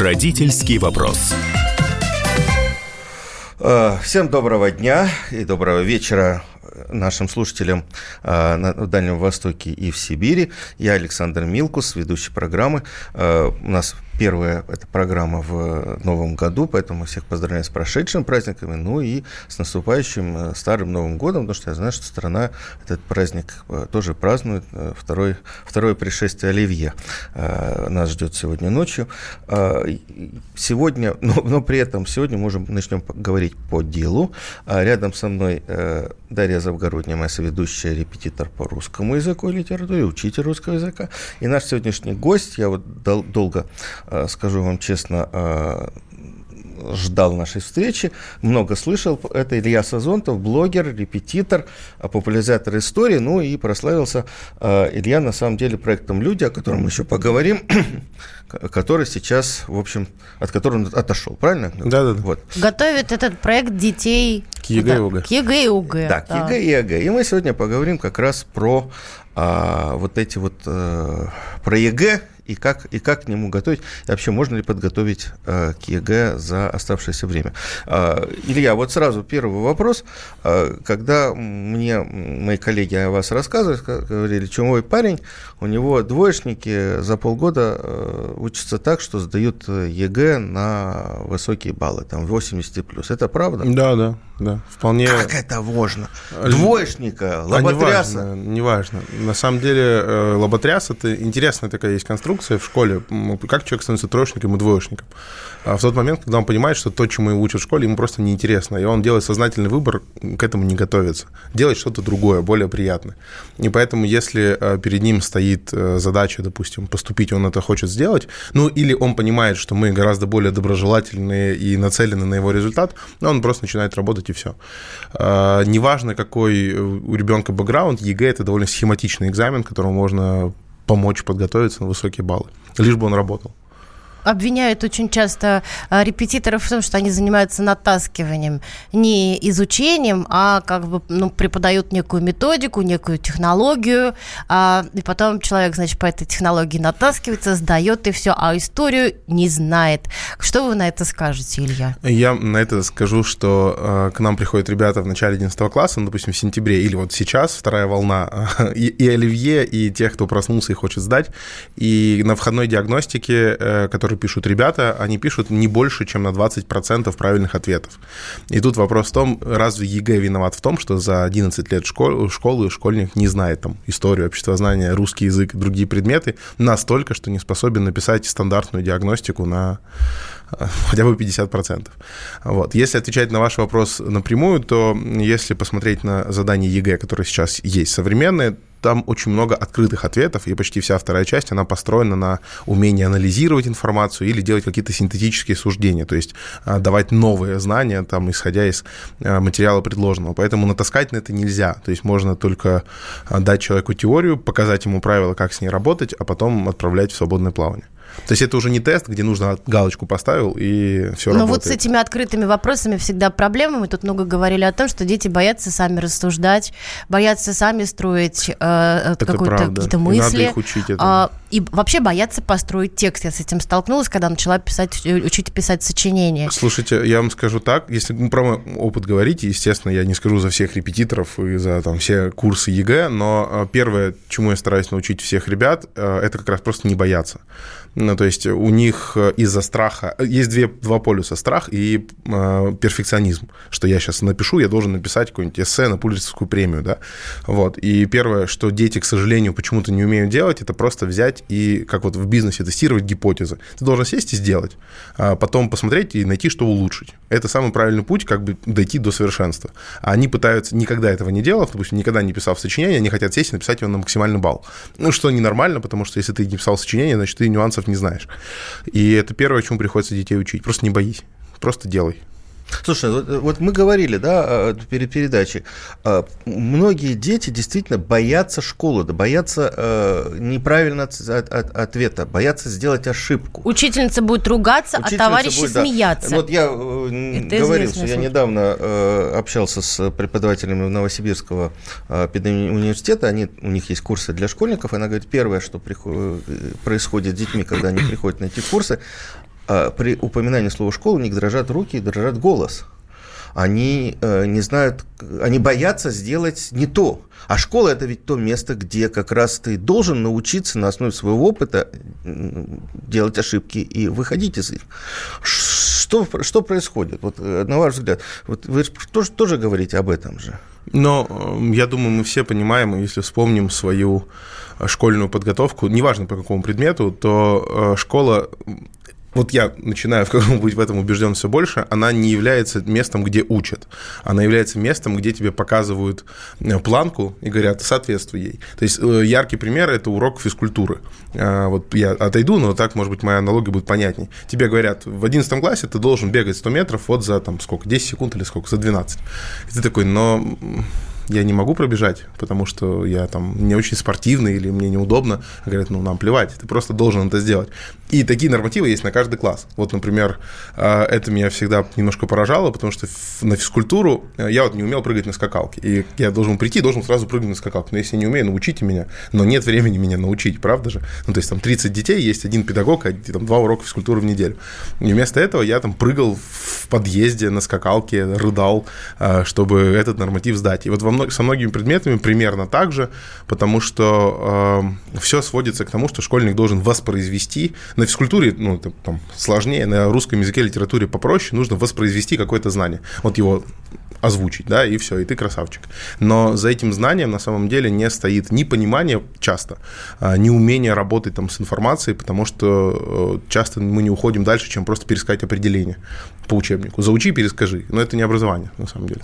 Родительский вопрос. Э, всем доброго дня и доброго вечера нашим слушателям э, на Дальнем Востоке и в Сибири. Я Александр Милкус, ведущий программы. Э, у нас Первая эта программа в новом году, поэтому всех поздравляю с прошедшими праздниками, ну и с наступающим э, Старым Новым Годом, потому что я знаю, что страна этот праздник э, тоже празднует, э, второй, второе пришествие Оливье нас ждет сегодня ночью. Сегодня, но, но при этом сегодня мы уже начнем говорить по делу. Рядом со мной Дарья Завгородняя, моя соведущая, репетитор по русскому языку и литературе, учитель русского языка. И наш сегодняшний гость, я вот дол- долго Э, скажу вам честно, э, ждал нашей встречи, много слышал. Это Илья Сазонтов, блогер, репетитор, э, популяризатор истории. Ну и прославился Илья на самом деле проектом «Люди», о котором мы еще поговорим, который сейчас, в общем, от которого он отошел, правильно? Да, да, да. Вот. Готовит этот проект детей к ЕГЭ и ОГЭ. К ЕГЭ и ОГЭ. Да, к ЕГЭ и ОГЭ. И мы сегодня поговорим как раз про а, вот эти вот а, про ЕГЭ и как, и как к нему готовить, и вообще можно ли подготовить э, к ЕГЭ за оставшееся время. Э, Илья, вот сразу первый вопрос. Э, когда мне мои коллеги о вас рассказывали, говорили, чумовой парень, у него двоечники за полгода э, учатся так, что сдают ЕГЭ на высокие баллы, там 80 плюс. Это правда? Да, да, да. Вполне... Как это можно? Двоечника, лоботряса? А неважно, неважно. На самом деле э, лоботряс – это интересная такая есть конструкция, в школе, как человек становится троечником и двоечником. А в тот момент, когда он понимает, что то, чему его учат в школе, ему просто неинтересно, и он делает сознательный выбор, к этому не готовится, делать что-то другое, более приятное. И поэтому, если э, перед ним стоит э, задача, допустим, поступить, он это хочет сделать, ну или он понимает, что мы гораздо более доброжелательные и нацелены на его результат, ну, он просто начинает работать и все. А, неважно, какой у ребенка бэкграунд, ЕГЭ это довольно схематичный экзамен, которому можно помочь подготовиться на высокие баллы, лишь бы он работал обвиняют очень часто а, репетиторов в том, что они занимаются натаскиванием, не изучением, а как бы ну, преподают некую методику, некую технологию, а, и потом человек, значит, по этой технологии натаскивается, сдает и все, а историю не знает. Что вы на это скажете, Илья? Я на это скажу, что э, к нам приходят ребята в начале 11 класса, ну, допустим, в сентябре, или вот сейчас, вторая волна, и, и Оливье, и тех, кто проснулся и хочет сдать, и на входной диагностике, э, которая которые пишут ребята, они пишут не больше, чем на 20% правильных ответов. И тут вопрос в том, разве ЕГЭ виноват в том, что за 11 лет школ, школы школьник не знает там историю, обществознание, русский язык, другие предметы настолько, что не способен написать стандартную диагностику на э, хотя бы 50%. Вот. Если отвечать на ваш вопрос напрямую, то если посмотреть на задания ЕГЭ, которые сейчас есть современные, там очень много открытых ответов, и почти вся вторая часть, она построена на умении анализировать информацию или делать какие-то синтетические суждения, то есть а, давать новые знания, там, исходя из а, материала предложенного. Поэтому натаскать на это нельзя. То есть можно только а, дать человеку теорию, показать ему правила, как с ней работать, а потом отправлять в свободное плавание. То есть это уже не тест, где нужно галочку поставил и все Но работает. вот с этими открытыми вопросами всегда проблема. Мы тут много говорили о том, что дети боятся сами рассуждать, боятся сами строить э, какие-то мысли. И надо их учить этому. Э, и вообще боятся построить текст. Я с этим столкнулась, когда начала писать, э, учить писать сочинения. Слушайте, я вам скажу так, если ну, про мой опыт говорить, естественно, я не скажу за всех репетиторов и за там, все курсы ЕГЭ, но э, первое, чему я стараюсь научить всех ребят, э, это как раз просто не бояться. Ну, то есть у них из-за страха... Есть две, два полюса. Страх и э, перфекционизм. Что я сейчас напишу, я должен написать какое-нибудь эссе на Пулитцерскую премию, да? Вот. И первое, что дети, к сожалению, почему-то не умеют делать, это просто взять взять и, как вот в бизнесе, тестировать гипотезы. Ты должен сесть и сделать, а потом посмотреть и найти, что улучшить. Это самый правильный путь, как бы дойти до совершенства. А они пытаются, никогда этого не делав, допустим, никогда не писав сочинение, они хотят сесть и написать его на максимальный балл. Ну, что ненормально, потому что если ты не писал сочинение, значит, ты нюансов не знаешь. И это первое, чему приходится детей учить. Просто не боись, просто делай. Слушай, вот, вот мы говорили, да, перед передачей, а, многие дети действительно боятся школы, да, боятся э, неправильного от, от, ответа, боятся сделать ошибку. Учительница будет ругаться, а Учительница а товарищи будет, смеяться. Да. Вот я э, Это говорил, что я недавно э, общался с преподавателями Новосибирского э, университета, они, у них есть курсы для школьников, и она говорит, первое, что приходит, происходит с детьми, когда они приходят на эти курсы, при упоминании слова «школа» у них дрожат руки и дрожат голос они э, не знают, они боятся сделать не то. А школа это ведь то место, где как раз ты должен научиться на основе своего опыта делать ошибки и выходить из них. Что, что происходит? Вот, э, на ваш взгляд, вот вы тоже, тоже говорите об этом же. Но э, я думаю, мы все понимаем, если вспомним свою школьную подготовку, неважно по какому предмету, то школа вот я начинаю в быть в этом убежден все больше, она не является местом, где учат. Она является местом, где тебе показывают э, планку и говорят, соответствуй ей. То есть э, яркий пример – это урок физкультуры. А, вот я отойду, но так, может быть, моя аналогия будет понятней. Тебе говорят, в 11 классе ты должен бегать 100 метров вот за там сколько, 10 секунд или сколько, за 12. И ты такой, но я не могу пробежать, потому что я там не очень спортивный или мне неудобно. Говорят, ну, нам плевать, ты просто должен это сделать. И такие нормативы есть на каждый класс. Вот, например, э, это меня всегда немножко поражало, потому что на физкультуру э, я вот не умел прыгать на скакалке. И я должен прийти, должен сразу прыгнуть на скакалку. Но если не умею, научите меня. Но нет времени меня научить, правда же? Ну, то есть там 30 детей, есть один педагог, а там два урока физкультуры в неделю. И вместо этого я там прыгал в подъезде на скакалке, рыдал, э, чтобы этот норматив сдать. И вот во со многими предметами примерно так же, потому что э, все сводится к тому, что школьник должен воспроизвести. На физкультуре, ну, это там сложнее, на русском языке, литературе попроще, нужно воспроизвести какое-то знание. Вот его озвучить, да, и все, и ты красавчик. Но за этим знанием на самом деле не стоит ни понимание часто, а, ни умение работать там с информацией, потому что э, часто мы не уходим дальше, чем просто пересказать определение по учебнику. Заучи, перескажи. Но это не образование, на самом деле.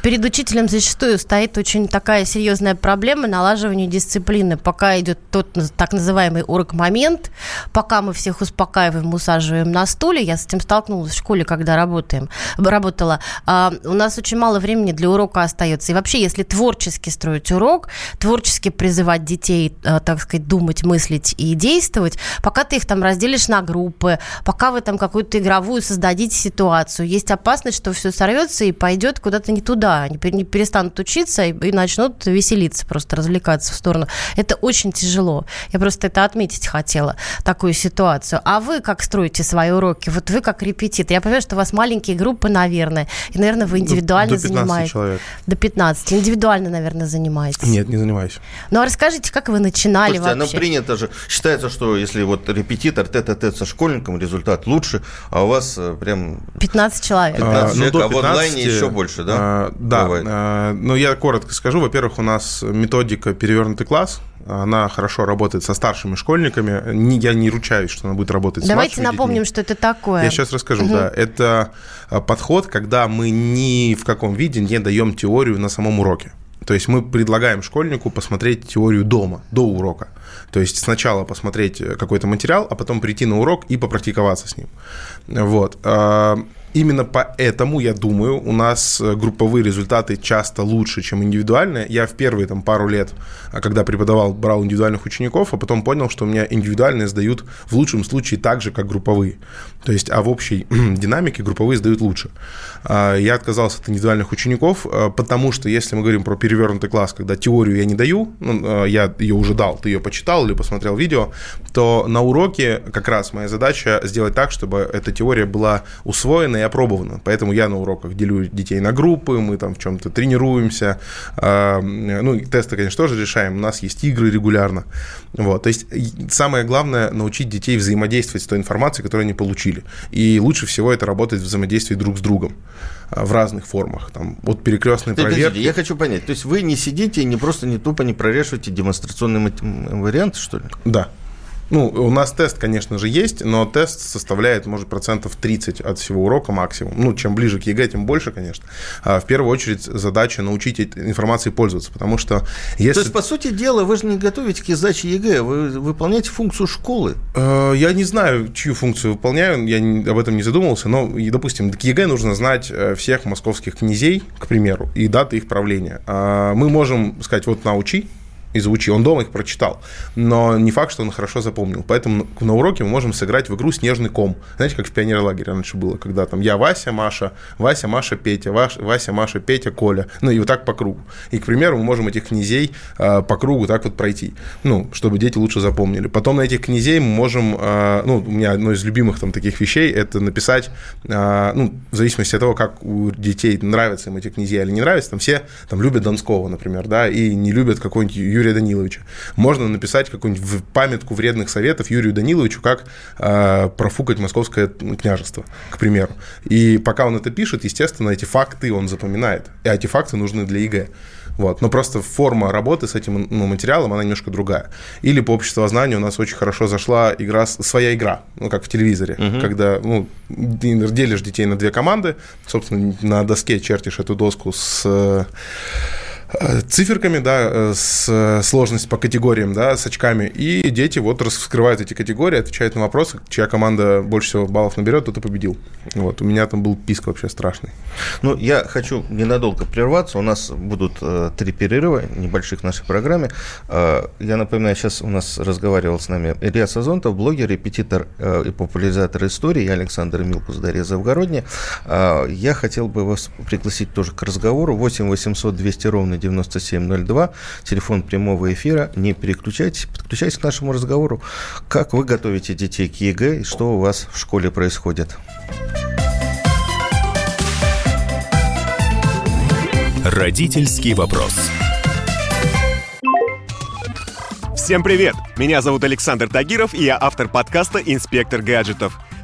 Перед учителем зачастую стоит очень такая серьезная проблема налаживания дисциплины. Пока идет тот так называемый урок-момент, пока мы всех успокаиваем, усаживаем на стуле. Я с этим столкнулась в школе, когда работаем, работала. А, у нас очень мало времени для урока остается. И вообще, если творчески строить урок, творчески призывать детей, э, так сказать, думать, мыслить и действовать, пока ты их там разделишь на группы, пока вы там какую-то игровую создадите ситуацию, есть опасность, что все сорвется и пойдет куда-то не туда. Они не перестанут учиться и, и начнут веселиться, просто развлекаться в сторону. Это очень тяжело. Я просто это отметить хотела, такую ситуацию. А вы как строите свои уроки? Вот вы как репетитор. Я понимаю, что у вас маленькие группы, наверное. И, наверное, вы индивидуально до 15 занимаетесь. человек. До 15. Индивидуально, наверное, занимаетесь. Нет, не занимаюсь. Ну, а расскажите, как вы начинали Слушайте, вообще? оно принято же. Считается, что если вот репетитор тет-а-тет со школьником, результат лучше, а у вас э, прям 15 человек. 15 А, человек, до а в онлайне еще больше, да? а, да. Бывает. а, ну, я коротко скажу. Во-первых, у нас методика перевернутый класс. Она хорошо работает со старшими школьниками. Я не ручаюсь, что она будет работать с Давайте напомним, детьми. что это такое. Я сейчас расскажу, да. Это а, подход, когда мы ни в каком виде не даем теорию на самом уроке. То есть мы предлагаем школьнику посмотреть теорию дома, до урока. То есть сначала посмотреть э, какой-то материал, а потом прийти на урок и попрактиковаться с ним. Вот. Именно поэтому, я думаю, у нас э, групповые результаты часто лучше, чем индивидуальные. Я в первые там, пару лет, а, когда преподавал, брал индивидуальных учеников, а потом понял, что у меня индивидуальные сдают в лучшем случае так же, как групповые. То есть, а в общей динамике групповые сдают лучше. А, Я отказался от индивидуальных учеников, а, потому что если мы говорим про перевернутый класс, когда теорию я не даю, ну, а, я ее уже дал, ты ее почитал или посмотрел видео, то на уроке как раз моя задача сделать так, чтобы эта теория была усвоена и опробована. Поэтому я на уроках делю детей на группы, мы там в чем-то тренируемся. А, Ну, тесты, конечно, тоже решаем. У нас есть игры регулярно. Вот. То есть самое главное научить детей взаимодействовать с той информацией, которую они получили. И лучше всего это работает в взаимодействии друг с другом а, в разных формах. Там, от перекрестной Ты, проверки. я хочу понять, то есть вы не сидите и не просто не тупо не прорешиваете м, варианты, что ли? Да. Ну, у нас тест, конечно же, есть, но тест составляет, может, процентов 30 от всего урока максимум. Ну, чем ближе к ЕГЭ, тем больше, конечно. А в первую очередь задача научить информацией пользоваться, потому что если... То есть, по сути дела, вы же не готовите к сдаче ЕГЭ, вы выполняете функцию школы. Э, Я не знаю, чью функцию выполняю, я об этом не задумывался, но, допустим, к ЕГЭ нужно знать э, всех московских князей, к примеру, и даты их правления. А Мы можем сказать, вот на, учи. И он дома их прочитал, но не факт, что он хорошо запомнил. Поэтому на уроке мы можем сыграть в игру «Снежный ком». Знаете, как в пионерлагере раньше было, когда там я Вася, Маша, Вася, Маша, Петя, Вася, Маша, Петя, Коля. Ну и вот так по кругу. И, к примеру, мы можем этих князей э, по кругу так вот пройти, ну, чтобы дети лучше запомнили. Потом на этих князей мы можем, э, ну, у меня одно из любимых там таких вещей, это написать, э, ну, в зависимости от того, как у детей нравятся им эти князья или не нравятся, там все там любят Донского, например, да, и не любят какой-нибудь Юрия Даниловича. Можно написать какую-нибудь памятку вредных советов Юрию Даниловичу, как э, профукать московское княжество, к примеру. И пока он это пишет, естественно, эти факты он запоминает. И эти факты нужны для ЕГЭ. Вот. Но просто форма работы с этим ну, материалом, она немножко другая. Или по обществознанию у нас очень хорошо зашла игра, своя игра, ну, как в телевизоре, угу. когда ну, делишь детей на две команды, собственно, на доске чертишь эту доску с Э, циферками, да, э, с сложность по категориям, да, с очками, и дети вот раскрывают эти категории, отвечают на вопросы, чья команда больше всего баллов наберет, тот и победил. Вот, у меня там был писк вообще страшный. Ну, я хочу ненадолго прерваться, у нас будут э, три перерыва небольших в нашей программе. Э, я напоминаю, сейчас у нас разговаривал с нами Илья Сазонтов, блогер, репетитор э, и популяризатор истории, я Александр Милкус, Дарья Завгородняя. Э, я хотел бы вас пригласить тоже к разговору. 8 800 200 ровно 9702, телефон прямого эфира. Не переключайтесь, подключайтесь к нашему разговору. Как вы готовите детей к ЕГЭ и что у вас в школе происходит? Родительский вопрос. Всем привет! Меня зовут Александр Тагиров, и я автор подкаста «Инспектор гаджетов».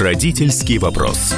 Родительский вопрос.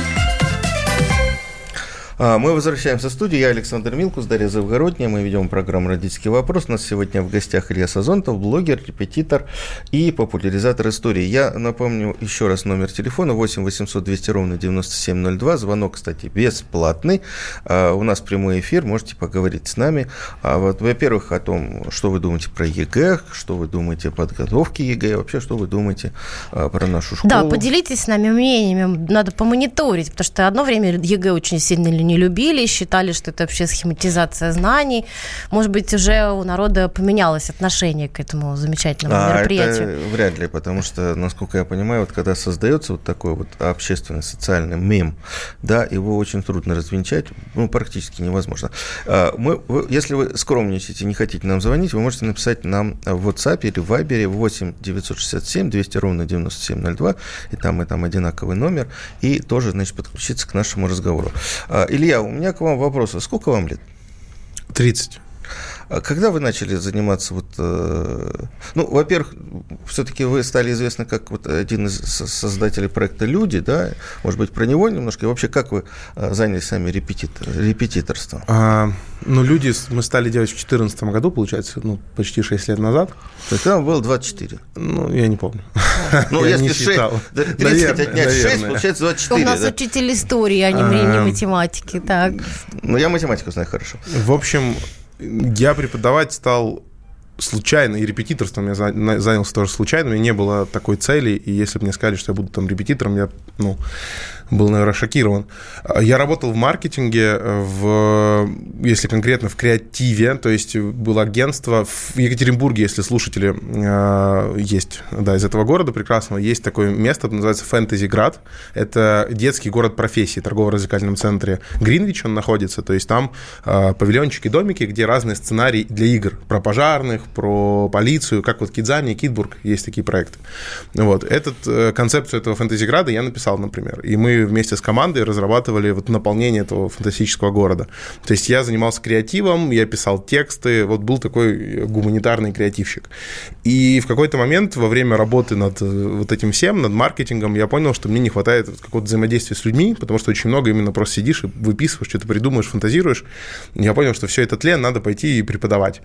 А, мы возвращаемся в студию. Я Александр Милкус, Дарья Завгородняя. Мы ведем программу «Родительский вопрос». У нас сегодня в гостях Илья Сазонтов, блогер, репетитор и популяризатор истории. Я напомню еще раз номер телефона 8 800 200 ровно 9702. Звонок, кстати, бесплатный. А, у нас прямой эфир, можете поговорить с нами. А вот, во-первых, о том, что вы думаете про ЕГЭ, что вы думаете о подготовке ЕГЭ, вообще, что вы думаете про нашу школу. Да, поделитесь с нами мнениями. Надо помониторить, потому что одно время ЕГЭ очень сильно не не любили, считали, что это вообще схематизация знаний. Может быть, уже у народа поменялось отношение к этому замечательному а, мероприятию? Это вряд ли, потому что, насколько я понимаю, вот когда создается вот такой вот общественный социальный мем, да, его очень трудно развенчать, ну, практически невозможно. А, мы, вы, если вы скромничаете, не хотите нам звонить, вы можете написать нам в WhatsApp или в Viber 8 967 200 ровно 9702, и там и там одинаковый номер, и тоже, значит, подключиться к нашему разговору. А, или Илья, у меня к вам вопрос. А сколько вам лет? 30. А когда вы начали заниматься, вот, э, ну, во-первых, все-таки вы стали известны как вот один из создателей проекта «Люди», да, может быть, про него немножко, и вообще, как вы э, занялись сами репетитор, репетиторством? А, ну, «Люди» мы стали делать в 2014 году, получается, ну, почти 6 лет назад. То есть там было 24? Ну, я не помню. Ну, если 6, 30 отнять 6, получается 24. У нас учитель истории, а не а. математики, так. Ну, я математику знаю хорошо. В общем, я преподавать стал случайно, и репетиторством я занялся тоже случайно, у меня не было такой цели, и если бы мне сказали, что я буду там репетитором, я, ну, был, наверное, шокирован. Я работал в маркетинге, в, если конкретно в креативе, то есть было агентство в Екатеринбурге, если слушатели э, есть, да, из этого города прекрасного, есть такое место, называется Фэнтези Град. Это детский город профессии, торгово-развлекательном центре Гринвич он находится, то есть там э, павильончики, домики, где разные сценарии для игр, про пожарных, про полицию, как вот Кидзани, Китбург, есть такие проекты. Вот. Этот, э, концепцию этого Фэнтези Града я написал, например, и мы вместе с командой разрабатывали вот наполнение этого фантастического города. То есть я занимался креативом, я писал тексты, вот был такой гуманитарный креативщик. И в какой-то момент во время работы над э, вот этим всем, над маркетингом, я понял, что мне не хватает какого-то взаимодействия с людьми, потому что очень много именно просто сидишь и выписываешь, что-то придумаешь, фантазируешь. Я понял, что все это тлен, надо пойти и преподавать.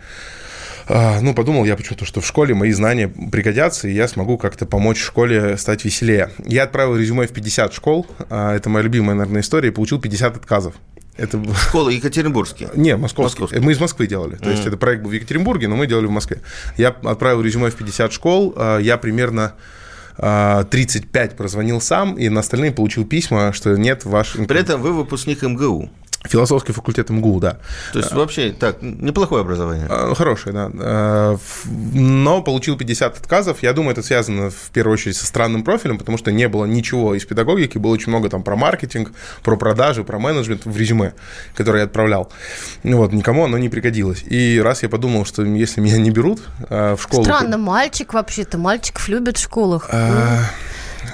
А, ну, подумал я почему-то, что в школе мои знания пригодятся, и я смогу как-то помочь школе стать веселее. Я отправил резюме в 50 школ, а, это моя любимая, наверное, история, и получил 50 отказов. Это... Школы Екатеринбургские? Не, московские. московские. Мы из Москвы делали. Mm-hmm. То есть это проект был в Екатеринбурге, но мы делали в Москве. Я отправил резюме в 50 школ. А, я примерно 35 прозвонил сам, и на остальные получил письма, что нет ваш... При этом вы выпускник МГУ. Философский факультет МГУ, да. То есть вообще так, неплохое образование. А, хорошее, да. А, но получил 50 отказов. Я думаю, это связано в первую очередь со странным профилем, потому что не было ничего из педагогики, было очень много там про маркетинг, про продажи, про менеджмент в резюме, которое я отправлял. Вот, никому оно не пригодилось. И раз я подумал, что если меня не берут в школу... Странно, мальчик вообще-то, мальчиков любят в школах. А...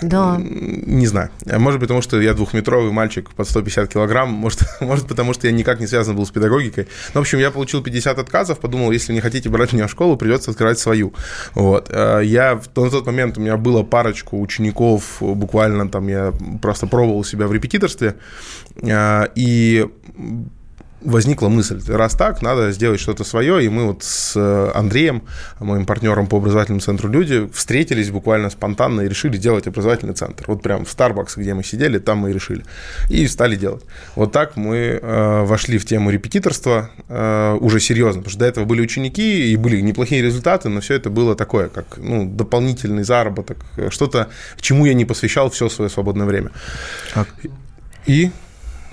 Да. Не знаю. Может, потому что я двухметровый мальчик под 150 килограмм, может, может, потому что я никак не связан был с педагогикой. Ну, в общем, я получил 50 отказов, подумал, если не хотите брать меня в школу, придется открывать свою. Вот. Э, я на тот момент у меня было парочку учеников, буквально там я просто пробовал себя в репетиторстве, э, и возникла мысль, раз так, надо сделать что-то свое, и мы вот с э, Андреем, моим партнером по образовательному центру «Люди», встретились буквально спонтанно и решили делать образовательный центр. Вот прям в Starbucks, где мы сидели, там мы и решили. И стали делать. Вот так мы э, вошли в тему репетиторства э, уже серьезно, потому что до этого были ученики, и были неплохие результаты, но все это было такое, как ну, дополнительный заработок, что-то, чему я не посвящал все свое свободное время. И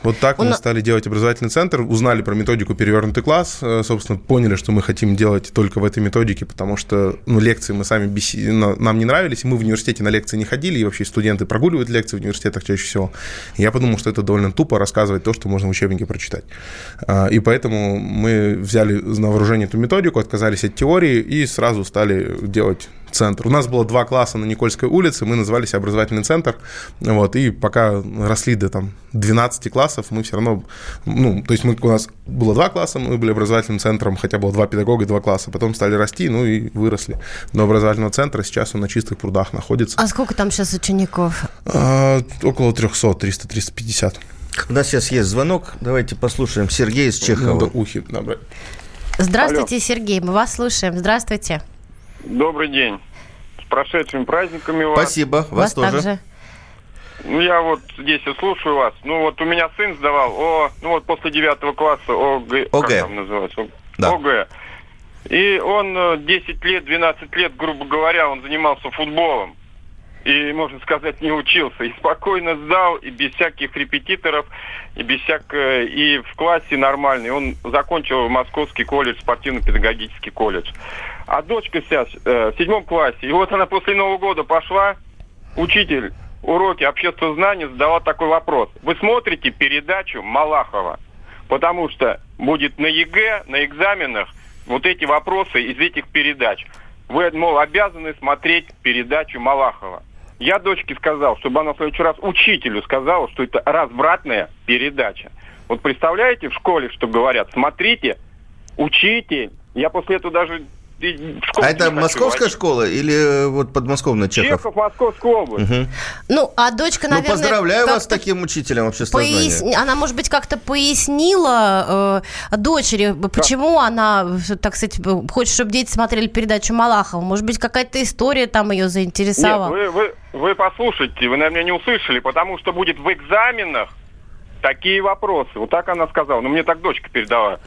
вот так Он... мы стали делать образовательный центр, узнали про методику перевернутый класс, э, собственно, поняли, что мы хотим делать только в этой методике, потому что ну, лекции мы сами беси... нам не нравились, и мы в университете на лекции не ходили, и вообще студенты прогуливают лекции в университетах чаще всего. Я подумал, что это довольно тупо рассказывать то, что можно в учебнике прочитать. А, и поэтому мы взяли на вооружение эту методику, отказались от теории и сразу стали делать центр. У нас было два класса на Никольской улице, мы назывались образовательный центр, вот, и пока росли до там 12 классов, мы все равно, ну, то есть мы, у нас было два класса, мы были образовательным центром, хотя было два педагога и два класса, потом стали расти, ну и выросли до образовательного центра, сейчас он на чистых прудах находится. А сколько там сейчас учеников? А, около 300, 300-350. У нас сейчас есть звонок, давайте послушаем Сергей из Чехова. Надо ухи набрать. Здравствуйте, Алло. Сергей, мы вас слушаем. Здравствуйте. Добрый день. С прошедшими праздниками вас. Спасибо, вас, вас тоже. Также. Ну, я вот здесь и слушаю вас. Ну, вот у меня сын сдавал, о, ну, вот после девятого класса ОГ. ОГ. Как там называется? Да. ОГ. И он 10 э, лет, 12 лет, грубо говоря, он занимался футболом. И, можно сказать, не учился. И спокойно сдал, и без всяких репетиторов, и без всякого... И в классе нормальный. Он закончил Московский колледж, спортивно-педагогический колледж. А дочка сейчас э, в седьмом классе. И вот она после Нового года пошла, учитель, уроки общественного знания задала такой вопрос. Вы смотрите передачу Малахова? Потому что будет на ЕГЭ, на экзаменах вот эти вопросы из этих передач. Вы, мол, обязаны смотреть передачу Малахова. Я дочке сказал, чтобы она в следующий раз учителю сказала, что это развратная передача. Вот представляете, в школе, что говорят, смотрите, учите. Я после этого даже а это московская хочу. школа или э, вот подмосковная Чехов? Чехов, Московская область. Угу. Ну, а дочка, наверное... Ну, поздравляю вас с таким учителем обществознания. Пояс... Она, может быть, как-то пояснила э, дочери, почему да. она, так сказать, хочет, чтобы дети смотрели передачу Малахова. Может быть, какая-то история там ее заинтересовала? Нет, вы, вы, вы послушайте, вы, наверное, не услышали, потому что будет в экзаменах такие вопросы. Вот так она сказала. Ну, мне так дочка передала.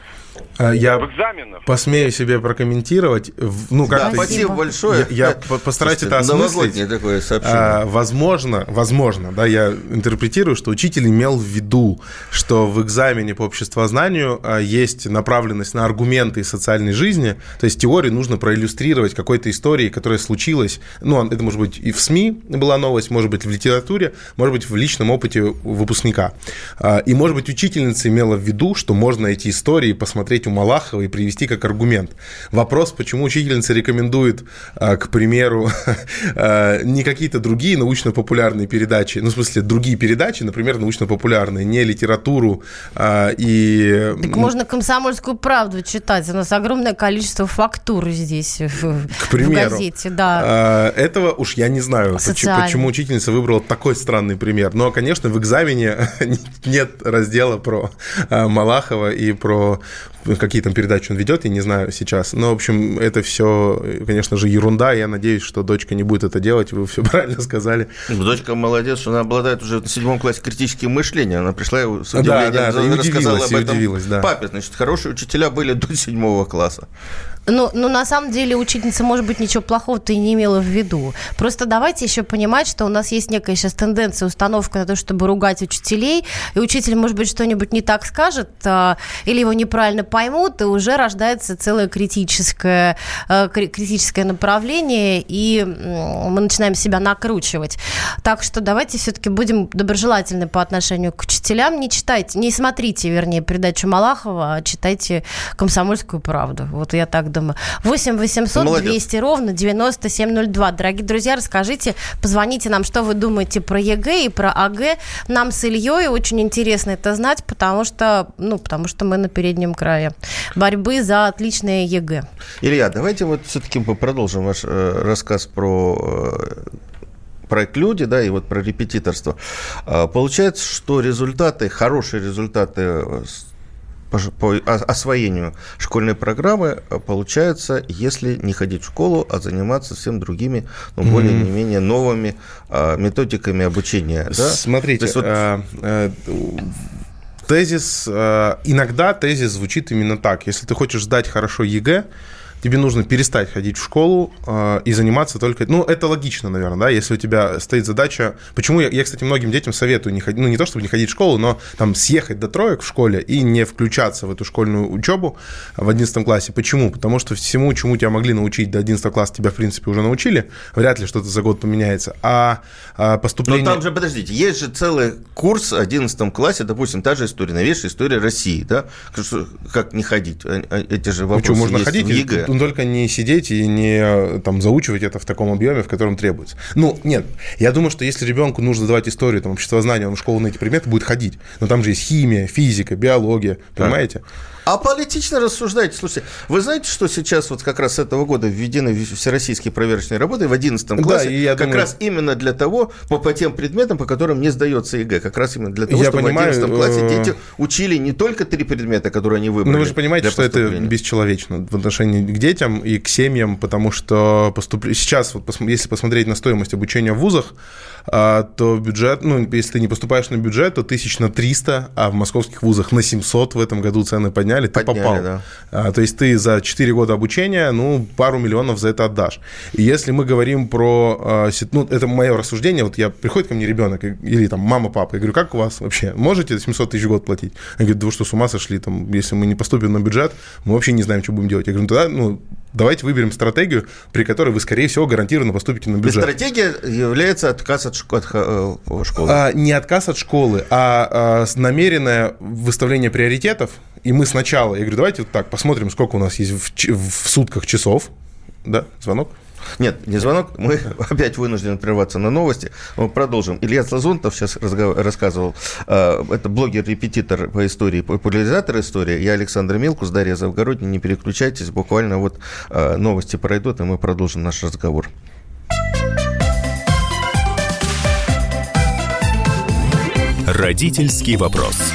А, я в экзаменах. посмею себе прокомментировать. Ну, как да, спасибо большое. Я, я постараюсь это осмыслить. такое сообщение. А, возможно, возможно, да, я интерпретирую, что учитель имел в виду, что в экзамене по обществознанию а, есть направленность на аргументы из социальной жизни, то есть теорию нужно проиллюстрировать какой-то историей, которая случилась, ну, это может быть и в СМИ была новость, может быть в литературе, может быть в личном опыте выпускника. И, может быть, учительница имела в виду, что можно эти истории посмотреть посмотреть у Малахова и привести как аргумент. Вопрос, почему учительница рекомендует, а, к примеру, а, не какие-то другие научно-популярные передачи, ну, в смысле, другие передачи, например, научно-популярные, не литературу а, и... Так можно комсомольскую правду читать, у нас огромное количество фактур здесь к примеру, в газете, да. Этого уж я не знаю, почему, почему учительница выбрала такой странный пример. Но, конечно, в экзамене нет раздела про Малахова и про какие там передачи он ведет, я не знаю сейчас. Но, в общем, это все, конечно же, ерунда. Я надеюсь, что дочка не будет это делать. Вы все правильно сказали. Ну, дочка молодец, она обладает уже в седьмом классе критическим мышлением. Она пришла и с удивлением да, да, рассказала об этом удивилась, да. папе. Значит, хорошие учителя были до седьмого класса. Ну, ну, на самом деле, учительница, может быть, ничего плохого-то и не имела в виду. Просто давайте еще понимать, что у нас есть некая сейчас тенденция, установка на то, чтобы ругать учителей, и учитель, может быть, что-нибудь не так скажет, а, или его неправильно поймут, и уже рождается целое критическое, а, критическое направление, и мы начинаем себя накручивать. Так что давайте все-таки будем доброжелательны по отношению к учителям. Не читайте, не смотрите, вернее, передачу Малахова, а читайте «Комсомольскую правду». Вот я так думаю. 8 800 Молодец. 200 ровно 9702. Дорогие друзья, расскажите, позвоните нам, что вы думаете про ЕГЭ и про ОГЭ. Нам с Ильей очень интересно это знать, потому что, ну, потому что мы на переднем крае борьбы за отличное ЕГЭ. Илья, давайте вот все-таки продолжим ваш э, рассказ про э, проект «Люди», да, и вот про репетиторство. А, получается, что результаты, хорошие результаты э, по, освоению школьной программы э, получается, если не ходить в школу, а заниматься всем другими, ну, mm-hmm. более-менее новыми а, методиками обучения. Да? Смотрите, вот... а, а, тезис, иногда тезис звучит именно так. Если ты хочешь сдать хорошо ЕГЭ, тебе нужно перестать ходить в школу э, и заниматься только... Ну, это логично, наверное, да, если у тебя стоит задача... Почему я, я, кстати, многим детям советую не ходить, ну, не то, чтобы не ходить в школу, но там съехать до троек в школе и не включаться в эту школьную учебу в 11 классе. Почему? Потому что всему, чему тебя могли научить до 11 класса, тебя, в принципе, уже научили. Вряд ли что-то за год поменяется. А, а поступление... Но там же, подождите, есть же целый курс в 11 классе, допустим, та же история, новейшая история России, да? Как не ходить? А, а, эти же вопросы Почему можно есть ходить? в ЕГЭ ну, только не сидеть и не там, заучивать это в таком объеме, в котором требуется. Ну, нет, я думаю, что если ребенку нужно давать историю, там, обществознание, он в школу на эти предметы будет ходить. Но там же есть химия, физика, биология, понимаете? Аполитично рассуждаете. Слушайте, вы знаете, что сейчас вот как раз с этого года введены всероссийские проверочные работы в 11 классе? Да, и я как думаю... раз именно для того, по, по тем предметам, по которым не сдается ЕГЭ. Как раз именно для того, я чтобы понимаю, в 11 классе э, дети учили не только три предмета, которые они выбрали. Но вы же понимаете, что это бесчеловечно в отношении к детям и к семьям, потому что поступ... сейчас, вот, если посмотреть на стоимость обучения в вузах, а, то бюджет, ну, если ты не поступаешь на бюджет, то тысяч на 300, а в московских вузах на 700 в этом году цены подняли, ты подняли, попал. Да. А, то есть ты за 4 года обучения, ну, пару миллионов за это отдашь. И если мы говорим про, а, ну, это мое рассуждение, вот я, приходит ко мне ребенок или там мама, папа, я говорю, как у вас вообще, можете 700 тысяч в год платить? Они говорят, да вы что, с ума сошли, там, если мы не поступим на бюджет, мы вообще не знаем, что будем делать. Я говорю, ну, тогда, ну, давайте выберем стратегию, при которой вы, скорее всего, гарантированно поступите на бюджет. Стратегия является отказ от, от, э, школы. А, не отказ от школы, а, а намеренное выставление приоритетов. И мы сначала, я говорю, давайте вот так посмотрим, сколько у нас есть в, в сутках часов. Да, звонок? Нет, не звонок. Мы опять вынуждены прерваться на новости. Мы продолжим. Илья Слазунтов сейчас рассказывал. Э, это блогер-репетитор по истории, популяризатор истории. Я Александр Милкус, Дарья Завгородний. Не переключайтесь. Буквально вот э, новости пройдут, и мы продолжим наш разговор. Родительский вопрос.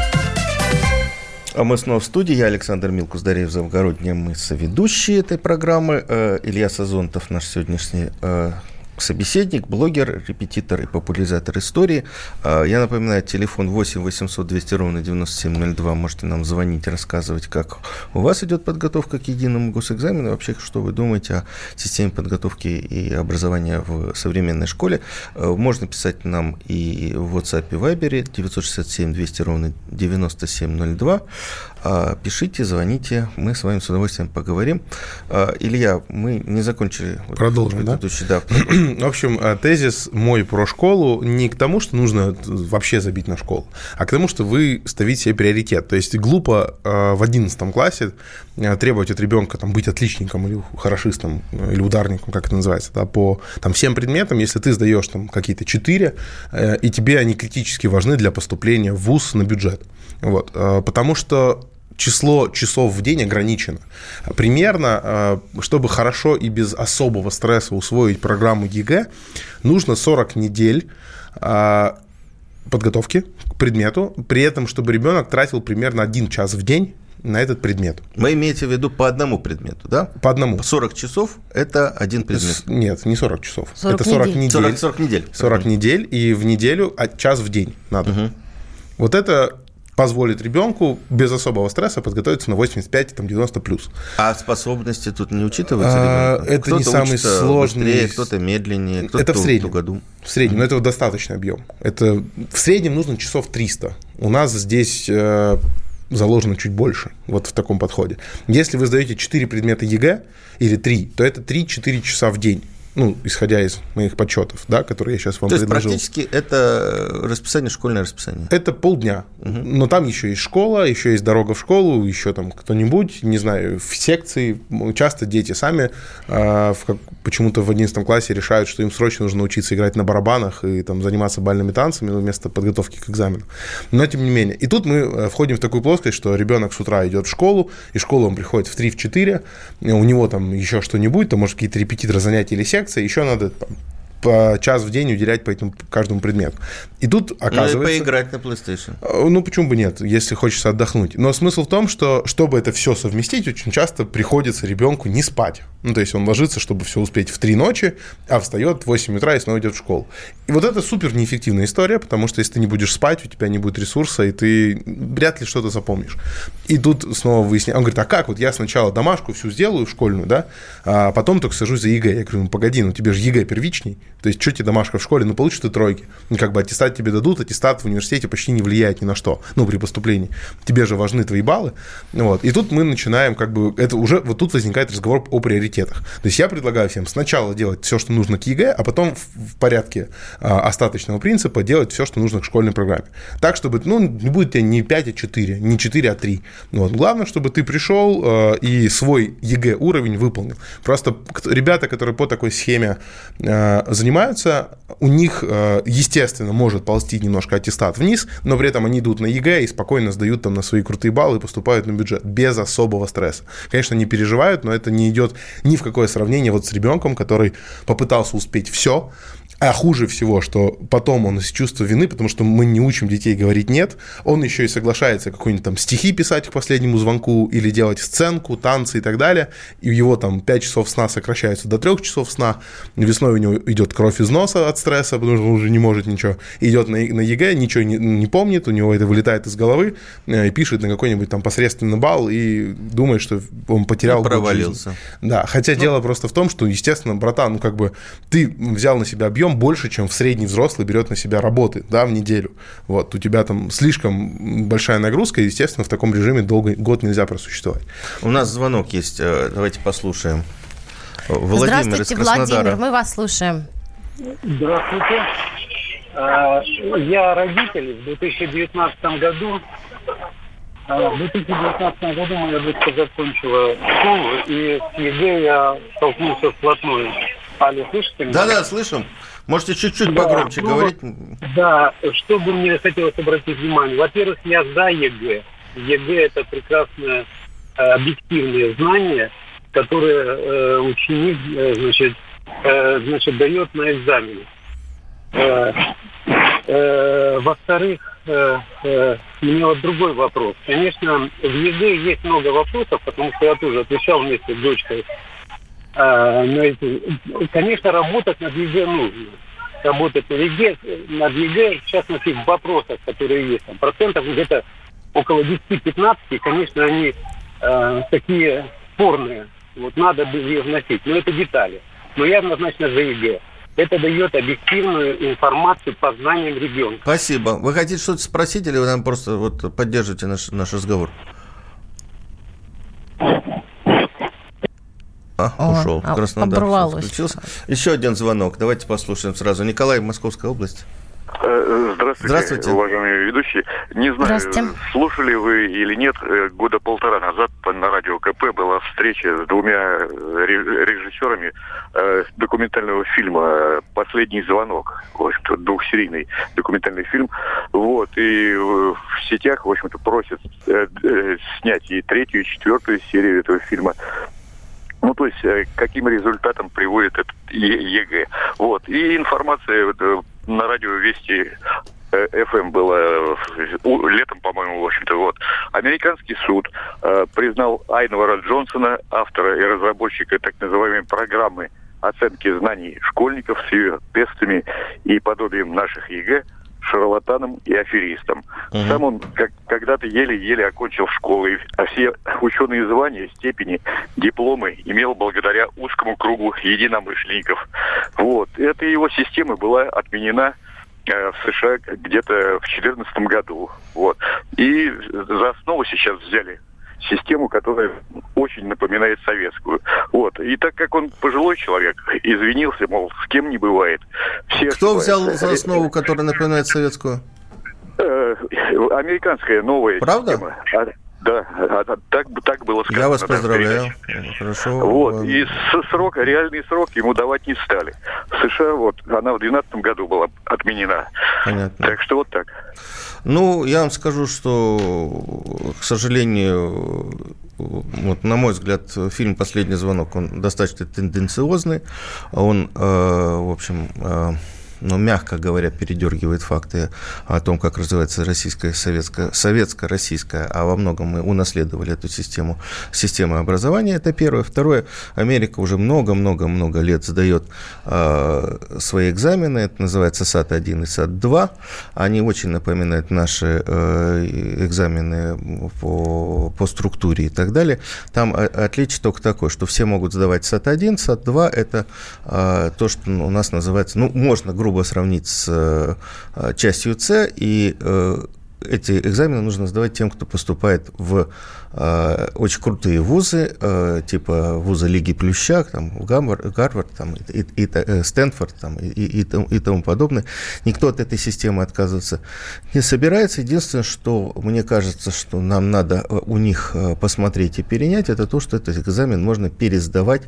А мы снова в студии. Я Александр Милкус, Дарья Завгородняя. Мы соведущие этой программы. Э, Илья Сазонтов, наш сегодняшний э, собеседник, блогер, репетитор и популяризатор истории. А, я напоминаю, телефон 8 800 200 ровно 9702. Можете нам звонить, рассказывать, как у вас идет подготовка к единому госэкзамену, вообще, что вы думаете о системе подготовки и образования в современной школе. А, можно писать нам и в WhatsApp и Viber 967 200 ровно 9702. А, пишите, звоните, мы с вами с удовольствием поговорим. Илья, мы не закончили. Продолжим, да? да? В общем, э, тезис мой про школу не к тому, что нужно вообще забить на школу, а к тому, что вы ставите себе приоритет. То есть глупо э, в 11 классе э, требовать от ребенка там, быть отличником или хорошистом, или ударником, как это называется, да, по там, всем предметам, если ты сдаешь там какие-то 4, и тебе они критически важны для поступления в ВУЗ на бюджет. Вот, потому что число часов в день ограничено. Примерно, э, чтобы хорошо и без особого стресса усвоить программу ЕГЭ, нужно 40 недель э, подготовки к предмету, при этом, чтобы ребенок тратил примерно один час в день на этот предмет. Вы имеете в виду по одному предмету, да? По одному. 40 часов – это один предмет? Нет, не 40 часов. 40 это 40 недель. недель. 40, 40 недель. 40 недель, и в неделю час в день надо. Угу. Вот это позволит ребенку без особого стресса подготовиться на 85-90 плюс. А способности тут не учитываются? А, это кто не самый сложный. Быстрее, кто-то медленнее, кто-то это в среднем. году. В среднем, mm-hmm. но это достаточный объем. Это в среднем нужно часов 300. У нас здесь э, заложено чуть больше, вот в таком подходе. Если вы сдаете 4 предмета ЕГЭ или 3, то это 3-4 часа в день ну, исходя из моих подсчетов, да, которые я сейчас вам То предложил. Есть практически это расписание, школьное расписание? Это полдня, угу. но там еще есть школа, еще есть дорога в школу, еще там кто-нибудь, не знаю, в секции. Часто дети сами э, почему-то в 11 классе решают, что им срочно нужно учиться играть на барабанах и там заниматься бальными танцами вместо подготовки к экзамену. Но тем не менее. И тут мы э, входим в такую плоскость, что ребенок с утра идет в школу, и школу он приходит в 3-4, у него там еще что-нибудь, там, может, какие-то репетиторы занятия или секции, лекция, еще надо час в день уделять по этому каждому предмету. И тут оказывается... Ну, поиграть на PlayStation. Э, ну, почему бы нет, если хочется отдохнуть. Но смысл в том, что чтобы это все совместить, очень часто приходится ребенку не спать. Ну, то есть он ложится, чтобы все успеть в 3 ночи, а встает в 8 утра и снова идет в школу. И вот это супер неэффективная история, потому что если ты не будешь спать, у тебя не будет ресурса, и ты вряд ли что-то запомнишь. И тут снова выясняем. Он говорит, а как? Вот я сначала домашку всю сделаю школьную, да, а потом только сажусь за ЕГЭ. Я говорю, ну погоди, ну тебе же ЕГЭ первичней. То есть, что тебе домашка в школе? Ну, получишь ты тройки. Ну, как бы аттестат тебе дадут, аттестат в университете почти не влияет ни на что, ну, при поступлении. Тебе же важны твои баллы. Вот. И тут мы начинаем, как бы, это уже, вот тут возникает разговор о приоритетах. То есть я предлагаю всем сначала делать все, что нужно к ЕГЭ, а потом в порядке а, остаточного принципа делать все, что нужно к школьной программе. Так, чтобы, ну, не будет тебе не 5, а 4, не 4, а 3. Вот. Главное, чтобы ты пришел э, и свой ЕГЭ уровень выполнил. Просто ребята, которые по такой схеме э, занимаются, у них, э, естественно, может ползти немножко аттестат вниз, но при этом они идут на ЕГЭ и спокойно сдают там на свои крутые баллы и поступают на бюджет без особого стресса. Конечно, не переживают, но это не идет ни в какое сравнение вот с ребенком, который попытался успеть все, а хуже всего, что потом он из чувства вины, потому что мы не учим детей говорить «нет», он еще и соглашается какой-нибудь там стихи писать к последнему звонку или делать сценку, танцы и так далее, и его там 5 часов сна сокращаются до 3 часов сна, весной у него идет кровь из носа от стресса, потому что он уже не может ничего, идет на, на ЕГЭ, ничего не, не помнит, у него это вылетает из головы, э, и пишет на какой-нибудь там посредственный балл и думает, что он потерял... И провалился. Да, хотя ну, дело просто в том, что, естественно, братан, ну как бы ты взял на себя объем, объем больше, чем в средний взрослый берет на себя работы да, в неделю. Вот, у тебя там слишком большая нагрузка, и, естественно, в таком режиме долго год нельзя просуществовать. У нас звонок есть, э, давайте послушаем. Владимир Здравствуйте, Владимир, мы вас слушаем. Здравствуйте. А, я родитель в 2019 году. А, в 2019 году моя дочка закончила школу, и с ЕГЭ я столкнулся вплотную. Алло, слышите меня? Да-да, слышим. Можете чуть-чуть да, погромче ну, говорить. Да, что бы мне хотелось обратить внимание. Во-первых, я за ЕГЭ. ЕГЭ – это прекрасное э, объективное знание, которое э, ученик э, значит, значит, дает на экзамене. Во-вторых, у меня вот другой вопрос. Конечно, в ЕГЭ есть много вопросов, потому что я тоже отвечал вместе с дочкой конечно, работать над ЕГЭ нужно. Работать над ЕГЭ, над ЕГЭ, в частности, в вопросах, которые есть. Там, процентов где-то около 10-15, конечно, они э, такие спорные. Вот надо бы их вносить. Но это детали. Но я однозначно за ЕГЭ. Это дает объективную информацию по знаниям региона. Спасибо. Вы хотите что-то спросить или вы нам просто вот поддерживаете наш, наш разговор? А, О, ушел. А, Краснодар включился. Еще один звонок. Давайте послушаем сразу. Николай, Московская область. Э, здравствуйте, Здравствуйте, уважаемые ведущие. Не знаю, слушали вы или нет, э, года полтора назад на радио КП была встреча с двумя э, режиссерами документального фильма «Последний звонок». В общем-то, двухсерийный документальный фильм. Вот, и в сетях, в общем-то, просят снять и третью, и четвертую серию этого фильма. Ну, то есть, каким результатом приводит этот ЕГЭ. Вот. И информация на радио Вести э, было э, летом, по-моему, в общем-то, вот. Американский суд э, признал Айнвара Джонсона, автора и разработчика так называемой программы оценки знаний школьников с ее тестами и подобием наших ЕГЭ, шарлатаном и аферистом. Угу. Сам он как, когда-то еле-еле окончил школу, а все ученые звания, степени, дипломы имел благодаря узкому кругу единомышленников. Вот. Эта его система была отменена э, в США где-то в 2014 году. Вот. И за основу сейчас взяли систему, которая очень напоминает советскую. Вот. И так как он пожилой человек, извинился, мол, с кем не бывает. Все Кто взял за основу, которая напоминает советскую? Э, американская новая Правда? система. А, да, а, так, так было сказано. Я вас поздравляю. Хорошо. Вот. И с срока, реальный срок ему давать не стали. В США вот она в 2012 году была отменена. Понятно. Так что вот так. Ну, я вам скажу, что, к сожалению, вот, на мой взгляд, фильм «Последний звонок», он достаточно тенденциозный. Он, э, в общем, э, но, мягко говоря, передергивает факты о том, как развивается российская, советская, советско-российская, а во многом мы унаследовали эту систему, систему образования, это первое. Второе, Америка уже много-много-много лет сдает э, свои экзамены, это называется САТ-1 и САТ-2, они очень напоминают наши э, экзамены по, по структуре и так далее. Там отличие только такое, что все могут сдавать САТ-1, САТ-2 – это э, то, что у нас называется, ну, можно грубо грубо сравнить с э, частью С, и э, эти экзамены нужно сдавать тем, кто поступает в э, очень крутые вузы, э, типа вуза Лиги Плюща, там, Гарвард, Гарвард там, и, и, и, э, Стэнфорд там, и, и, и тому подобное. Никто от этой системы отказываться не собирается. Единственное, что мне кажется, что нам надо у них посмотреть и перенять, это то, что этот экзамен можно пересдавать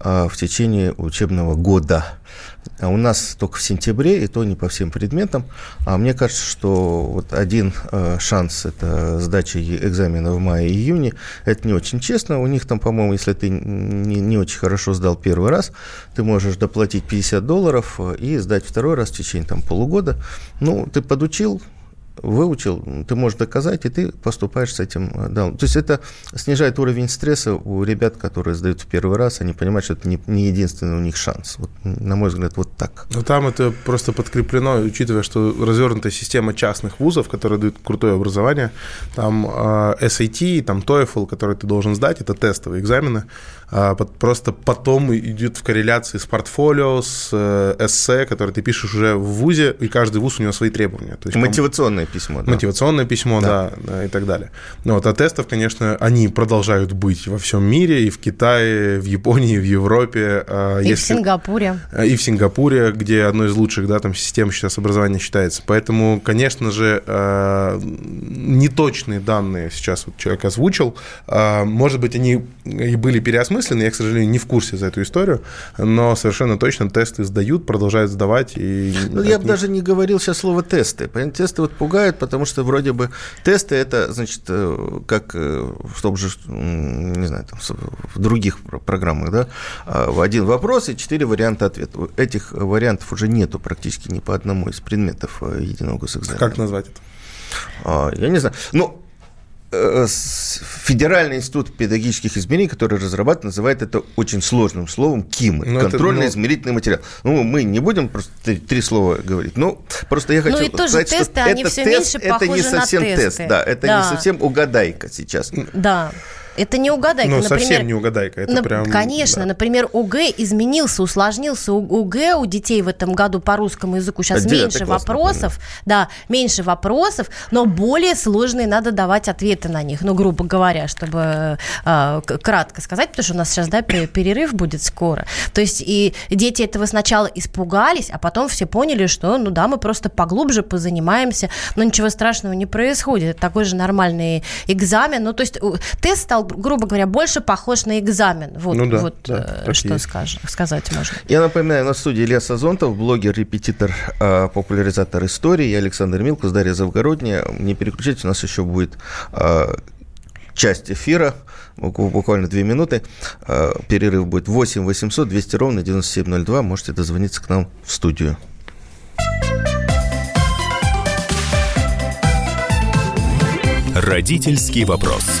э, в течение учебного года. А у нас только в сентябре, и то не по всем предметам. А мне кажется, что вот один э, шанс – это сдача экзамена в мае-июне. Это не очень честно. У них там, по-моему, если ты не, не очень хорошо сдал первый раз, ты можешь доплатить 50 долларов э, и сдать второй раз в течение там, полугода. Ну, ты подучил, выучил, ты можешь доказать, и ты поступаешь с этим э, да. То есть это снижает уровень стресса у ребят, которые сдают в первый раз, они понимают, что это не, не единственный у них шанс. Вот, на мой взгляд, вот так. Но там это просто подкреплено, учитывая, что развернутая система частных вузов, которые дают крутое образование, там э, SAT, там TOEFL, который ты должен сдать, это тестовые экзамены, просто потом идет в корреляции с портфолио, с э, эссе, который ты пишешь уже в вузе, и каждый вуз у него свои требования. То есть, мотивационное письмо. Да. Мотивационное письмо, да. да, и так далее. Ну, вот, а тестов, конечно, они продолжают быть во всем мире, и в Китае, в Японии, в Европе. А, и если... в Сингапуре. А, и в Сингапуре, где одной из лучших, да, там, систем сейчас образования считается. Поэтому, конечно же, а, неточные данные сейчас вот человек озвучил. Может быть, они и были переосмыслены, я, к сожалению, не в курсе за эту историю, но совершенно точно тесты сдают, продолжают сдавать. И ну, я бы них... даже не говорил сейчас слово тесты. Тесты вот пугают потому что вроде бы тесты это, значит, э, как э, в том же, не знаю, там, в других программах, да, а, один вопрос и четыре варианта ответа. Этих вариантов уже нету практически ни по одному из предметов э, единого госэкзамена. Как назвать это? А, я не знаю. Ну, э, Федеральный институт педагогических измерений, который разрабатывает, называет это очень сложным словом КИМы, ну, контрольно-измерительный ну... материал. Ну, мы не будем просто три, три слова говорить. Ну, просто я хочу ну, и тоже сказать, тесты, что они это все тест, меньше это не совсем тест, да, это да. не совсем угадайка сейчас. Да. Это не угадайка. Ну, например, совсем не угадайка. Это на, прям, конечно. Да. Например, ОГЭ изменился, усложнился. У ОГЭ у детей в этом году по русскому языку сейчас а меньше вопросов. Помню. Да, меньше вопросов, но более сложные надо давать ответы на них. Ну, грубо говоря, чтобы э, кратко сказать, потому что у нас сейчас, да, перерыв будет скоро. То есть и дети этого сначала испугались, а потом все поняли, что, ну да, мы просто поглубже позанимаемся, но ничего страшного не происходит. Это такой же нормальный экзамен. Ну, то есть тест стал грубо говоря, больше похож на экзамен. Вот, ну да, вот да, э, что скаж, сказать можно. Я напоминаю, на студии Илья Сазонтов, блогер, репетитор, э, популяризатор истории. Я Александр Милкус, Дарья Завгородняя. Не переключайтесь, у нас еще будет э, часть эфира, буквально две минуты. Перерыв будет 8 800 200 ровно 9702. Можете дозвониться к нам в студию. Родительский вопрос.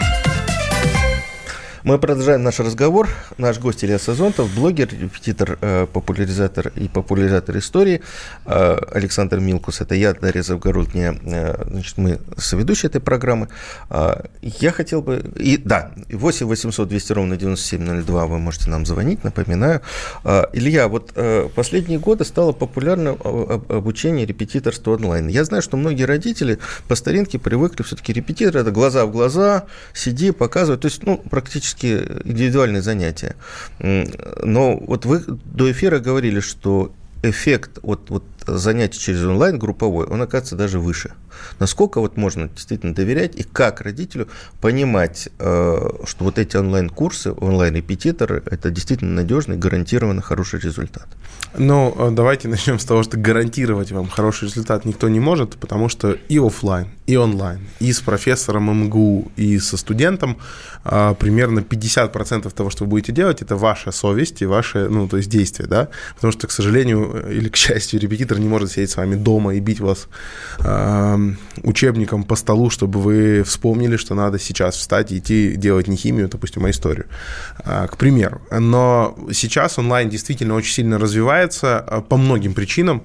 Мы продолжаем наш разговор. Наш гость Илья Сазонтов, блогер, репетитор, э, популяризатор и популяризатор истории. Э, Александр Милкус, это я, Дарья Завгородняя. Э, значит, мы соведущие этой программы. Я хотел бы... И, да, 8 800 200 ровно 9702 вы можете нам звонить, напоминаю. Илья, вот последние годы стало популярно обучение репетиторства онлайн. Я знаю, что многие родители по старинке привыкли все-таки репетитор, это глаза в глаза, сиди, показывай. То есть, ну, практически практически индивидуальные занятия. Но вот вы до эфира говорили, что эффект от, от занятий через онлайн групповой, он оказывается даже выше. Насколько вот можно действительно доверять и как родителю понимать, э, что вот эти онлайн-курсы, онлайн-репетиторы, это действительно надежный, гарантированно хороший результат? Ну, э, давайте начнем с того, что гарантировать вам хороший результат никто не может, потому что и офлайн, и онлайн, и с профессором МГУ, и со студентом а, примерно 50% того, что вы будете делать, это ваша совесть и ваши, ну, то есть действия, да, потому что, к сожалению, или к счастью, репетитор не может сидеть с вами дома и бить вас э, учебником по столу, чтобы вы вспомнили, что надо сейчас встать и идти делать не химию, допустим, а историю, э, к примеру. Но сейчас онлайн действительно очень сильно развивается э, по многим причинам,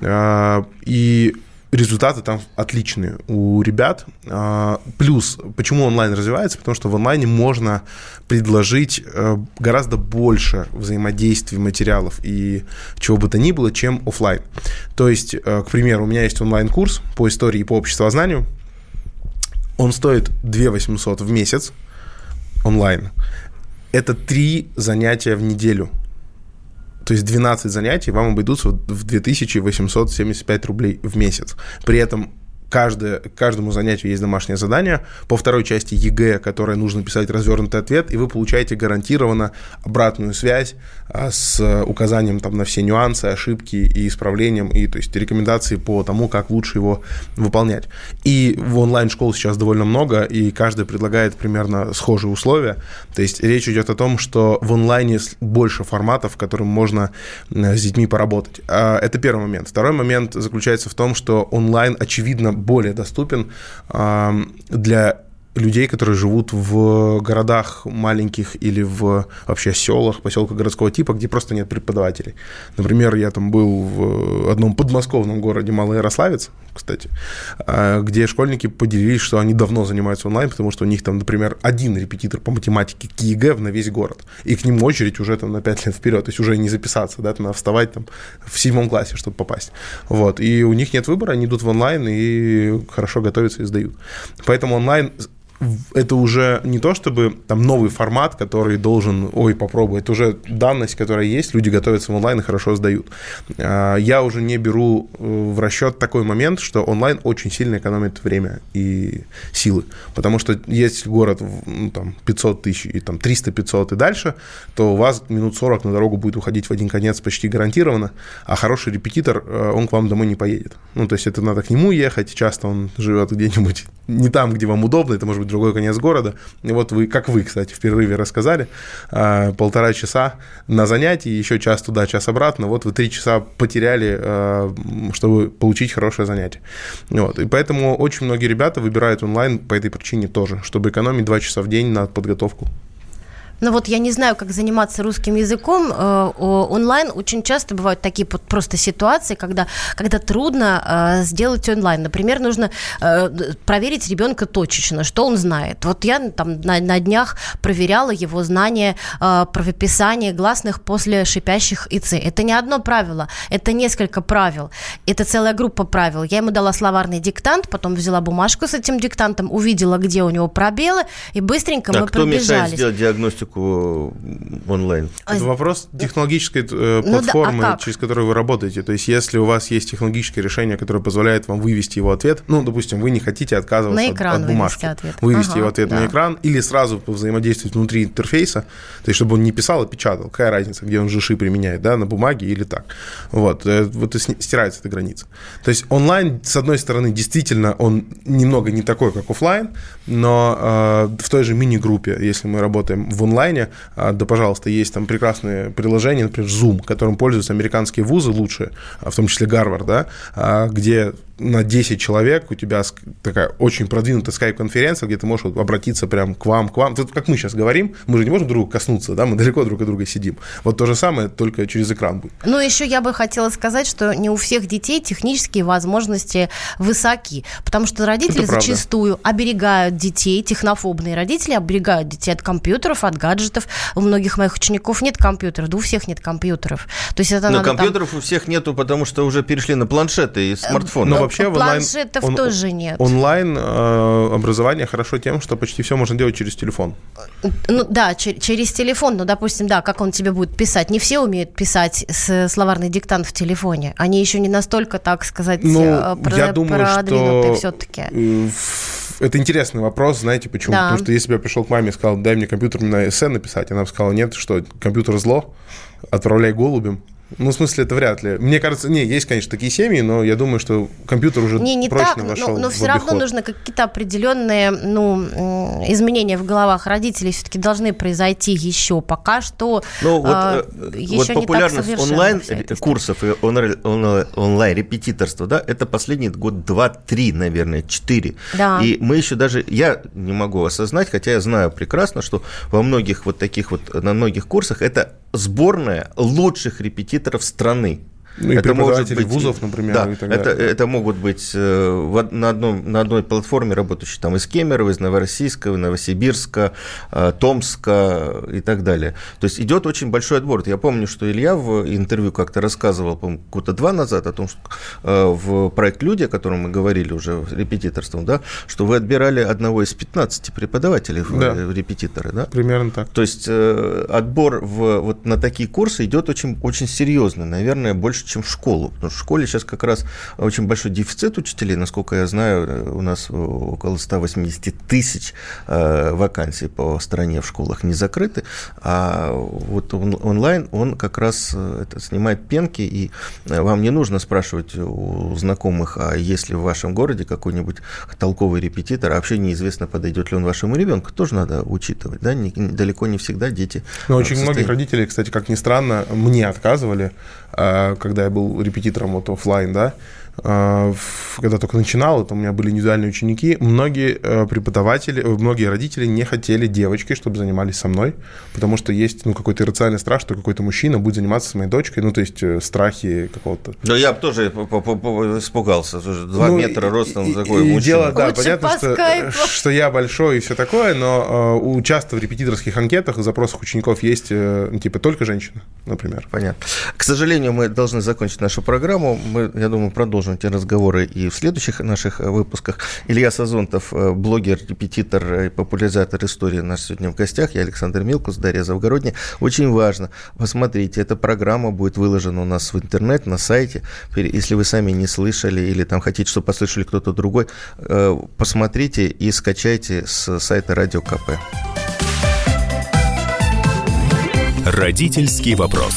э, и результаты там отличные у ребят. А, плюс, почему онлайн развивается? Потому что в онлайне можно предложить э, гораздо больше взаимодействий материалов и чего бы то ни было, чем офлайн. То есть, э, к примеру, у меня есть онлайн-курс по истории и по обществознанию. Он стоит 2 800 в месяц онлайн. Это три занятия в неделю – то есть 12 занятий вам обойдутся в 2875 рублей в месяц. При этом каждое, каждому занятию есть домашнее задание. По второй части ЕГЭ, которое нужно писать развернутый ответ, и вы получаете гарантированно обратную связь а, с указанием там, на все нюансы, ошибки и исправлением, и то есть рекомендации по тому, как лучше его выполнять. И в онлайн-школ сейчас довольно много, и каждый предлагает примерно схожие условия. То есть речь идет о том, что в онлайне больше форматов, которым можно с детьми поработать. А, это первый момент. Второй момент заключается в том, что онлайн, очевидно, более доступен для людей, которые живут в городах маленьких или в вообще селах, поселках городского типа, где просто нет преподавателей. Например, я там был в одном подмосковном городе Малый Ярославец, кстати, а, где школьники поделились, что они давно занимаются онлайн, потому что у них там, например, один репетитор по математике к ЕГЭ на весь город, и к ним очередь уже там на 5 лет вперед, то есть уже не записаться, да, там надо вставать там в седьмом классе, чтобы попасть. Вот, и у них нет выбора, они идут в онлайн и хорошо готовятся и сдают. Поэтому онлайн это уже не то, чтобы там новый формат, который должен, ой, попробуй, это уже данность, которая есть, люди готовятся в онлайн и хорошо сдают. А, я уже не беру э, в расчет такой момент, что онлайн очень сильно экономит время и силы, потому что если город ну, там 500 тысяч и там 300-500 и дальше, то у вас минут 40 на дорогу будет уходить в один конец почти гарантированно, а хороший репетитор, э, он к вам домой не поедет. Ну, то есть это надо к нему ехать, часто он живет где-нибудь не там, где вам удобно, это может быть другой конец города. И вот вы, как вы, кстати, в перерыве рассказали, а, полтора часа на занятии, еще час туда, час обратно, вот вы три часа потеряли, а, чтобы получить хорошее занятие. Вот. И поэтому очень многие ребята выбирают онлайн по этой причине тоже, чтобы экономить два часа в день на подготовку. Но вот я не знаю, как заниматься русским языком. Э, онлайн очень часто бывают такие просто ситуации, когда, когда трудно э, сделать онлайн. Например, нужно э, проверить ребенка точечно, что он знает. Вот я там на, на днях проверяла его знание правописания гласных после шипящих ИЦ. Это не одно правило, это несколько правил. Это целая группа правил. Я ему дала словарный диктант, потом взяла бумажку с этим диктантом, увидела, где у него пробелы, и быстренько а мы кто пробежались. мешает сделать диагностику практику онлайн? Это вопрос технологической э, платформы, ну, да, а через которую вы работаете. То есть, если у вас есть технологическое решение, которое позволяет вам вывести его ответ, ну, допустим, вы не хотите отказываться на экран от, от бумажки, ответ. вывести ага, его ответ да. на экран или сразу взаимодействовать внутри интерфейса, то есть, чтобы он не писал, а печатал. Какая разница, где он жиши применяет, да, на бумаге или так. Вот, э, вот и стирается эта граница. То есть, онлайн, с одной стороны, действительно, он немного не такой, как офлайн, но э, в той же мини-группе, если мы работаем в онлайне, э, да, пожалуйста, есть там прекрасные приложения, например, Zoom, которым пользуются американские вузы лучшие, а, в том числе Гарвард, да, а, где на 10 человек у тебя такая очень продвинутая скайп-конференция, где ты можешь обратиться прям к вам, к вам. Тут, как мы сейчас говорим, мы же не можем друг друга коснуться, да, мы далеко друг от друга сидим. Вот то же самое, только через экран будет. Ну, еще я бы хотела сказать, что не у всех детей технические возможности высоки, потому что родители зачастую оберегают детей, технофобные родители оберегают детей от компьютеров, от гаджетов. У многих моих учеников нет компьютеров, да у всех нет компьютеров. То есть это Но надо компьютеров там... у всех нету, потому что уже перешли на планшеты и смартфоны. Но вообще онлайн, Планшетов он, тоже нет. Онлайн э, образование хорошо тем, что почти все можно делать через телефон. Ну да, чер- через телефон, ну допустим, да, как он тебе будет писать. Не все умеют писать с словарный диктант в телефоне. Они еще не настолько, так сказать, ну, э, про- я думаю, продвинутые что все-таки. Это интересный вопрос, знаете почему? Да. Потому что если бы я пришел к маме и сказал, дай мне компьютер на эссе написать, она бы сказала, нет, что компьютер зло, отправляй голубем. Ну, в смысле, это вряд ли. Мне кажется, не, есть, конечно, такие семьи, но я думаю, что компьютер уже не, не прочно так, вошел но, но в все обиход. равно нужно какие-то определенные ну, изменения в головах родителей все-таки должны произойти еще. Пока что ну, вот, а, еще вот популярность онлайн курсов и онлайн репетиторства, да, это последний год два-три, наверное, четыре. Да. И мы еще даже, я не могу осознать, хотя я знаю прекрасно, что во многих вот таких вот, на многих курсах это сборная лучших репетиторов страны. Ну, и это может быть, вузов, например, да, это, далее. это могут быть э, на, одном, на одной платформе работающие там из Кемерово, из Новороссийска, Новосибирска, э, Томска и так далее. То есть идет очень большой отбор. Я помню, что Илья в интервью как-то рассказывал, по-моему, года два назад о том, что э, в проект «Люди», о котором мы говорили уже репетиторством, да, что вы отбирали одного из 15 преподавателей да. в репетиторы. Да? Примерно так. То есть отбор в, вот на такие курсы идет очень, очень серьезно, наверное, больше чем в школу. Потому что в школе сейчас как раз очень большой дефицит учителей. Насколько я знаю, у нас около 180 тысяч э, вакансий по стране в школах не закрыты. А вот он, онлайн, он как раз э, это снимает пенки, и вам не нужно спрашивать у знакомых, а есть ли в вашем городе какой-нибудь толковый репетитор, а вообще неизвестно, подойдет ли он вашему ребенку. Тоже надо учитывать. Да? Не, далеко не всегда дети... Но очень многих родителей, кстати, как ни странно, мне отказывали, когда я был репетитором вот офлайн, да, когда только начинал, это у меня были индивидуальные ученики, многие э, преподаватели, многие родители не хотели девочки, чтобы занимались со мной, потому что есть ну, какой-то иррациональный страх, что какой-то мужчина будет заниматься с моей дочкой, ну, то есть э, страхи какого-то. Да, я бы тоже испугался, два ну, метра ростом такой и мужчина. дело, да, Лучше понятно, что, что я большой и все такое, но э, часто в репетиторских анкетах и запросах учеников есть, э, типа, только женщина, например. Понятно. К сожалению, мы должны закончить нашу программу, мы, я думаю, продолжим продолжим эти разговоры и в следующих наших выпусках. Илья Сазонтов, блогер, репетитор и популяризатор истории наш сегодня в гостях. Я Александр Милкус, Дарья Завгородняя. Очень важно, посмотрите, эта программа будет выложена у нас в интернет, на сайте. Если вы сами не слышали или там хотите, чтобы послышали кто-то другой, посмотрите и скачайте с сайта Радио КП. Родительский вопрос.